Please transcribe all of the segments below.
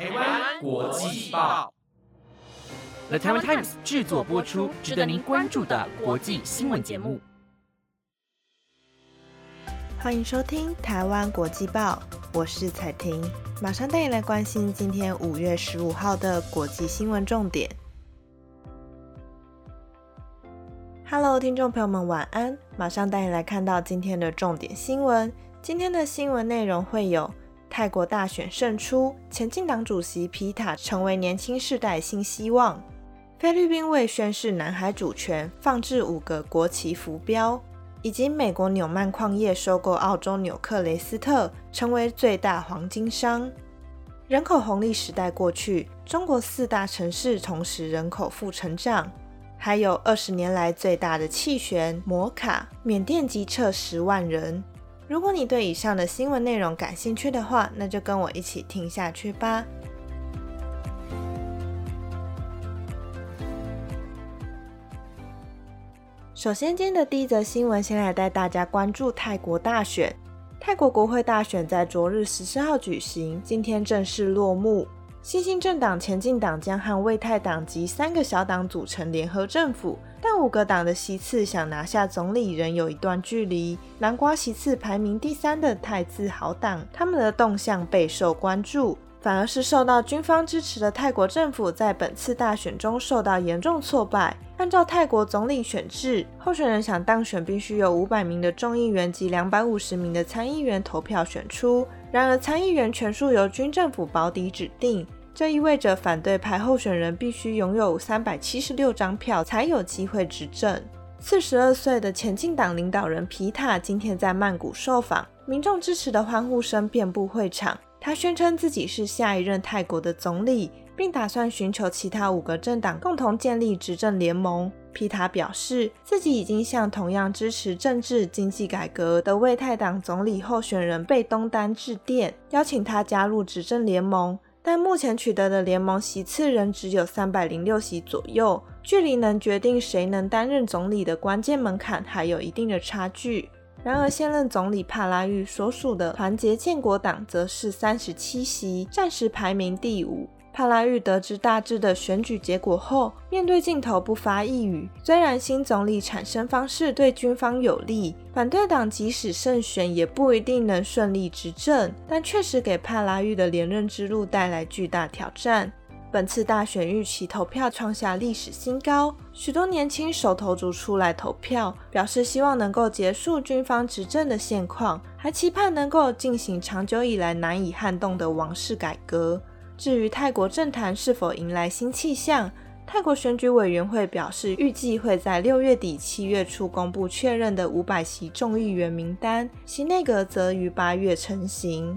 台湾国际报，The Taiwan Times 制作播出，值得您关注的国际新闻节目。欢迎收听台湾国际报，我是彩婷，马上带你来关心今天五月十五号的国际新闻重点。Hello，听众朋友们，晚安！马上带你来看到今天的重点新闻。今天的新闻内容会有：泰国大选胜出，前进党主席皮塔成为年轻世代新希望；菲律宾为宣示南海主权，放置五个国旗浮标。以及美国纽曼矿业收购澳洲纽克雷斯特，成为最大黄金商。人口红利时代过去，中国四大城市同时人口负成长。还有二十年来最大的气旋摩卡，缅甸急撤十万人。如果你对以上的新闻内容感兴趣的话，那就跟我一起听下去吧。首先，今天的第一则新闻，先来带大家关注泰国大选。泰国国会大选在昨日十四号举行，今天正式落幕。新兴政党前进党将和魏泰党及三个小党组成联合政府，但五个党的席次想拿下总理仍有一段距离。南瓜席次排名第三的泰字豪党，他们的动向备受关注。反而是受到军方支持的泰国政府，在本次大选中受到严重挫败。按照泰国总理选制，候选人想当选，必须有五百名的众议员及两百五十名的参议员投票选出。然而，参议员全数由军政府保底指定，这意味着反对派候选人必须拥有三百七十六张票才有机会执政。四十二岁的前进党领导人皮塔今天在曼谷受访，民众支持的欢呼声遍布会场。他宣称自己是下一任泰国的总理，并打算寻求其他五个政党共同建立执政联盟。皮塔表示，自己已经向同样支持政治经济改革的为泰党总理候选人贝东丹致电，邀请他加入执政联盟。但目前取得的联盟席次仍只有三百零六席左右，距离能决定谁能担任总理的关键门槛还有一定的差距。然而，现任总理帕拉育所属的团结建国党则是三十七席，暂时排名第五。帕拉育得知大致的选举结果后，面对镜头不发一语。虽然新总理产生方式对军方有利，反对党即使胜选也不一定能顺利执政，但确实给帕拉育的连任之路带来巨大挑战。本次大选预期投票创下历史新高，许多年轻手头族出来投票，表示希望能够结束军方执政的现况，还期盼能够进行长久以来难以撼动的王室改革。至于泰国政坛是否迎来新气象，泰国选举委员会表示，预计会在六月底、七月初公布确认的五百席众议员名单，新内阁则于八月成型。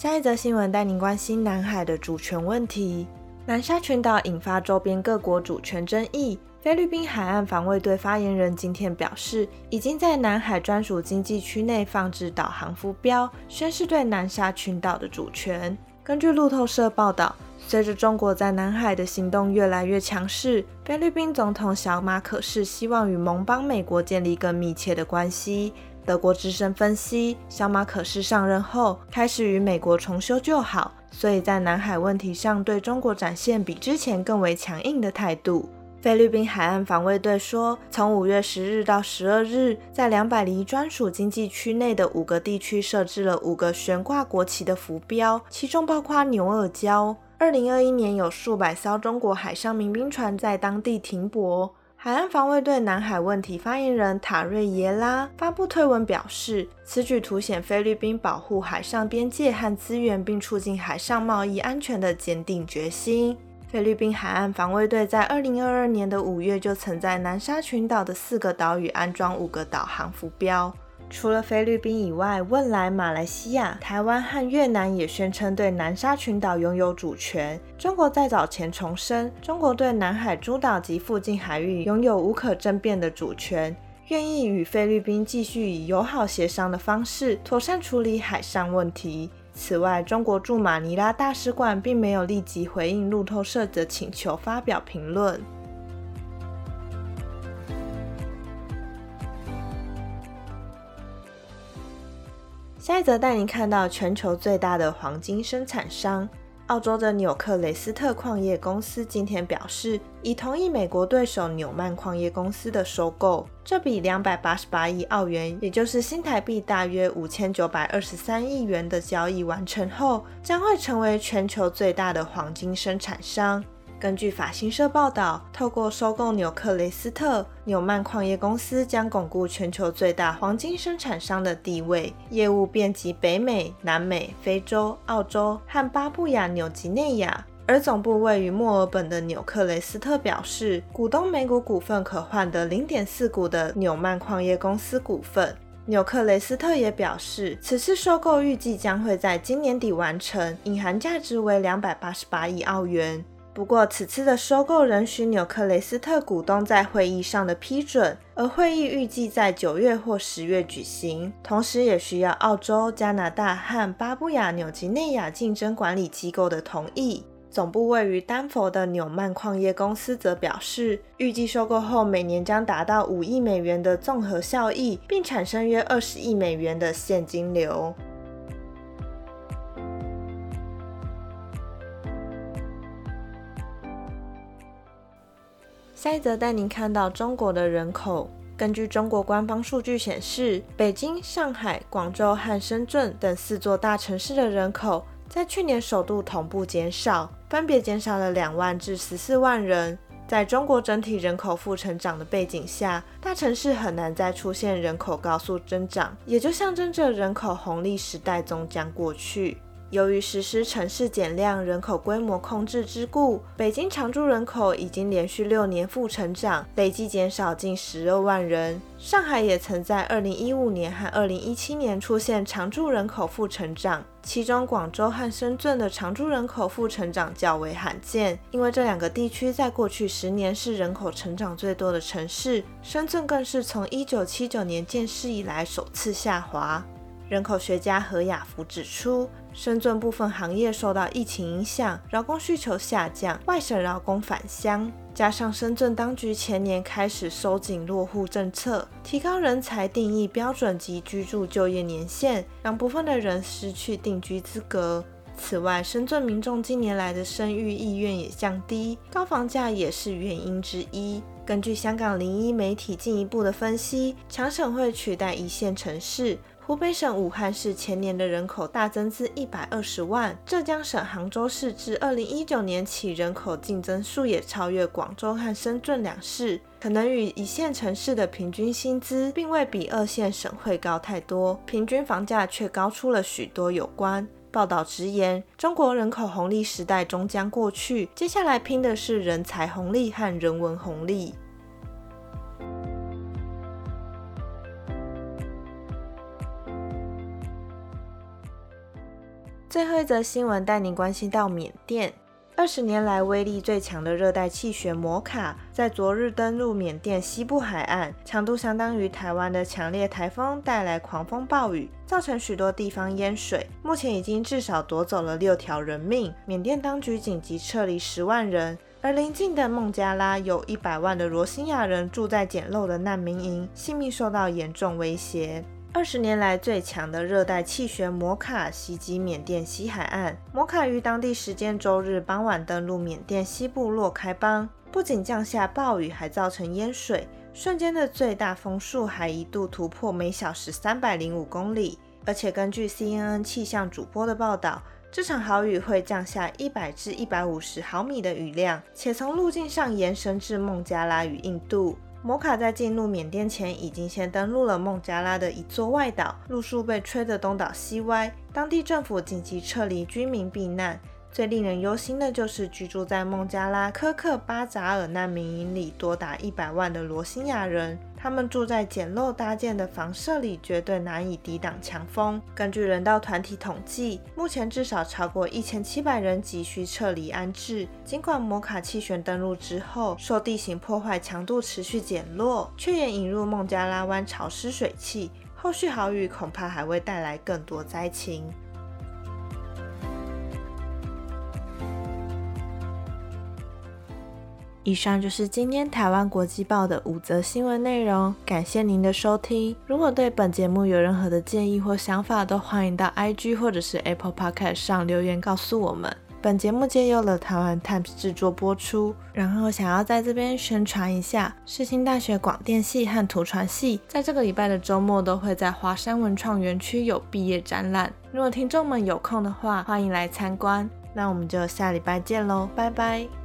下一则新闻带您关心南海的主权问题。南沙群岛引发周边各国主权争议。菲律宾海岸防卫队发言人今天表示，已经在南海专属经济区内放置导航浮标，宣示对南沙群岛的主权。根据路透社报道，随着中国在南海的行动越来越强势，菲律宾总统小马可是希望与盟邦美国建立更密切的关系。德国之声分析，小马可是上任后开始与美国重修旧好，所以在南海问题上对中国展现比之前更为强硬的态度。菲律宾海岸防卫队说，从五月十日到十二日，在两百里专属经济区内的五个地区设置了五个悬挂国旗的浮标，其中包括牛耳礁。二零二一年有数百艘中国海上民兵船在当地停泊。海岸防卫队南海问题发言人塔瑞耶拉发布推文表示，此举凸显菲律宾保护海上边界和资源，并促进海上贸易安全的坚定决心。菲律宾海岸防卫队在二零二二年的五月就曾在南沙群岛的四个岛屿安装五个导航浮标。除了菲律宾以外，汶莱、马来西亚、台湾和越南也宣称对南沙群岛拥有主权。中国在早前重申，中国对南海诸岛及附近海域拥有无可争辩的主权，愿意与菲律宾继续以友好协商的方式妥善处理海上问题。此外，中国驻马尼拉大使馆并没有立即回应路透社的请求发表评论。下一则带您看到全球最大的黄金生产商。澳洲的纽克雷斯特矿业公司今天表示，已同意美国对手纽曼矿业公司的收购。这笔两百八十八亿澳元，也就是新台币大约五千九百二十三亿元的交易完成后，将会成为全球最大的黄金生产商。根据法新社报道，透过收购纽克雷斯特，纽曼矿业公司将巩固全球最大黄金生产商的地位，业务遍及北美、南美、非洲、澳洲和巴布亚纽几内亚。而总部位于墨尔本的纽克雷斯特表示，股东每股股份可换得零点四股的纽曼矿业公司股份。纽克雷斯特也表示，此次收购预计将会在今年底完成，隐含价值为两百八十八亿澳元。不过，此次的收购仍需纽克雷斯特股东在会议上的批准，而会议预计在九月或十月举行。同时，也需要澳洲、加拿大和巴布亚纽几内亚竞争管理机构的同意。总部位于丹佛的纽曼矿业公司则表示，预计收购后每年将达到五亿美元的综合效益，并产生约二十亿美元的现金流。下一则带您看到中国的人口。根据中国官方数据显示，北京、上海、广州和深圳等四座大城市的人口在去年首度同步减少，分别减少了两万至十四万人。在中国整体人口负成长的背景下，大城市很难再出现人口高速增长，也就象征着人口红利时代终将过去。由于实施城市减量、人口规模控制之故，北京常住人口已经连续六年负成长，累计减少近十二万人。上海也曾在二零一五年和二零一七年出现常住人口负成长，其中广州和深圳的常住人口负成长较为罕见，因为这两个地区在过去十年是人口成长最多的城市，深圳更是从一九七九年建市以来首次下滑。人口学家何亚福指出，深圳部分行业受到疫情影响，劳工需求下降，外省劳工返乡，加上深圳当局前年开始收紧落户政策，提高人才定义标准及居住就业年限，让部分的人失去定居资格。此外，深圳民众近年来的生育意愿也降低，高房价也是原因之一。根据香港零一媒体进一步的分析，强省会取代一线城市。湖北省武汉市前年的人口大增至一百二十万，浙江省杭州市自二零一九年起人口净增数也超越广州和深圳两市，可能与一线城市的平均薪资并未比二线省会高太多，平均房价却高出了许多有关。报道直言，中国人口红利时代终将过去，接下来拼的是人才红利和人文红利。最后一则新闻带您关心到缅甸。二十年来威力最强的热带气旋摩卡，在昨日登陆缅甸西部海岸，强度相当于台湾的强烈台风，带来狂风暴雨，造成许多地方淹水。目前已经至少夺走了六条人命，缅甸当局紧急撤离十万人。而邻近的孟加拉有一百万的罗兴亚人住在简陋的难民营，性命受到严重威胁。二十年来最强的热带气旋摩卡袭击缅甸西海岸。摩卡于当地时间周日傍晚登陆缅甸西部洛开邦，不仅降下暴雨，还造成淹水。瞬间的最大风速还一度突破每小时三百零五公里。而且根据 CNN 气象主播的报道，这场豪雨会降下一百至一百五十毫米的雨量，且从路径上延伸至孟加拉与印度。摩卡在进入缅甸前，已经先登陆了孟加拉的一座外岛，路数被吹得东倒西歪，当地政府紧急撤离居民避难。最令人忧心的就是居住在孟加拉科克巴扎尔难民营里多达一百万的罗兴亚人，他们住在简陋搭建的房舍里，绝对难以抵挡强风。根据人道团体统计，目前至少超过一千七百人急需撤离安置。尽管摩卡气旋登陆之后，受地形破坏强度持续减弱，却也引入孟加拉湾潮湿水汽，后续豪雨恐怕还会带来更多灾情。以上就是今天台湾国际报的五则新闻内容，感谢您的收听。如果对本节目有任何的建议或想法，都欢迎到 IG 或者是 Apple Podcast 上留言告诉我们。本节目借由了台湾 Times 制作播出。然后想要在这边宣传一下，世新大学广电系和图传系在这个礼拜的周末都会在华山文创园区有毕业展览。如果听众们有空的话，欢迎来参观。那我们就下礼拜见喽，拜拜。